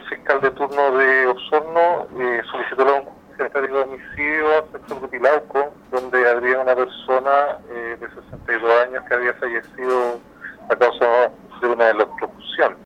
fiscal de turno de Osorno eh, solicitó la secretario de homicidio al sector de Pilauco, donde habría una persona eh, de 62 años que había fallecido